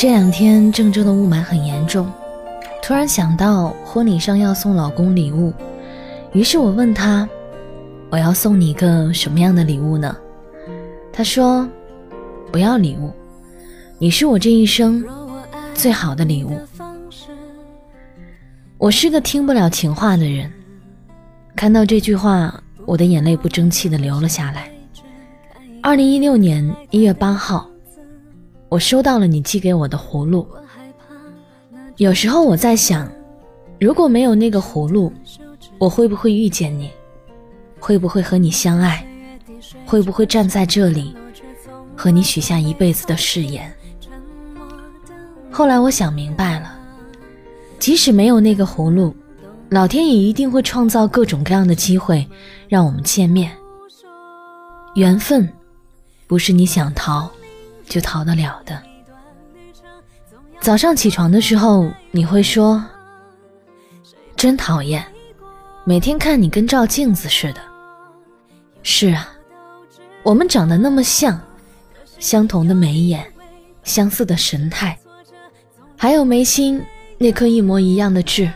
这两天郑州的雾霾很严重，突然想到婚礼上要送老公礼物，于是我问他：“我要送你一个什么样的礼物呢？”他说：“不要礼物，你是我这一生最好的礼物。”我是个听不了情话的人，看到这句话，我的眼泪不争气的流了下来。二零一六年一月八号。我收到了你寄给我的葫芦。有时候我在想，如果没有那个葫芦，我会不会遇见你？会不会和你相爱？会不会站在这里，和你许下一辈子的誓言？后来我想明白了，即使没有那个葫芦，老天也一定会创造各种各样的机会，让我们见面。缘分，不是你想逃。就逃得了的。早上起床的时候，你会说：“真讨厌，每天看你跟照镜子似的。”是啊，我们长得那么像，相同的眉眼，相似的神态，还有眉心那颗一模一样的痣。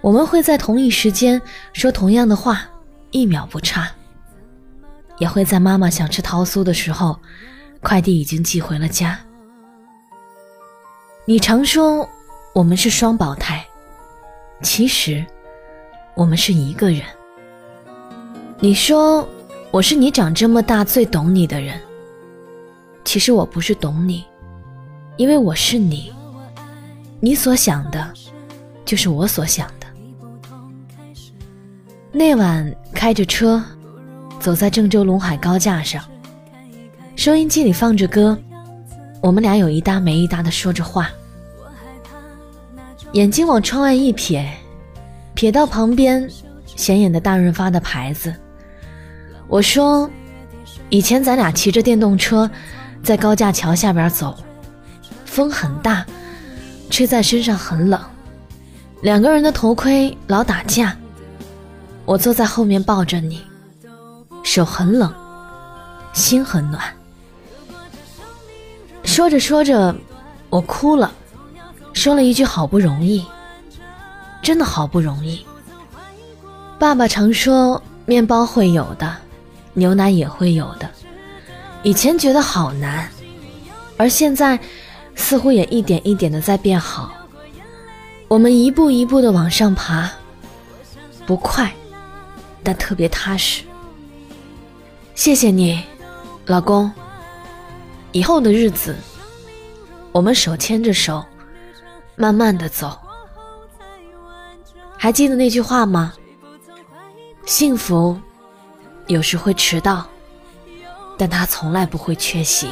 我们会在同一时间说同样的话，一秒不差。也会在妈妈想吃桃酥的时候。快递已经寄回了家。你常说我们是双胞胎，其实我们是一个人。你说我是你长这么大最懂你的人，其实我不是懂你，因为我是你，你所想的，就是我所想的。那晚开着车，走在郑州陇海高架上。收音机里放着歌，我们俩有一搭没一搭的说着话，眼睛往窗外一瞥，瞥到旁边显眼的大润发的牌子。我说：“以前咱俩骑着电动车在高架桥下边走，风很大，吹在身上很冷，两个人的头盔老打架。我坐在后面抱着你，手很冷，心很暖。”说着说着，我哭了，说了一句“好不容易”，真的好不容易。爸爸常说，面包会有的，牛奶也会有的。以前觉得好难，而现在似乎也一点一点的在变好。我们一步一步的往上爬，不快，但特别踏实。谢谢你，老公。以后的日子，我们手牵着手，慢慢的走。还记得那句话吗？幸福有时会迟到，但它从来不会缺席。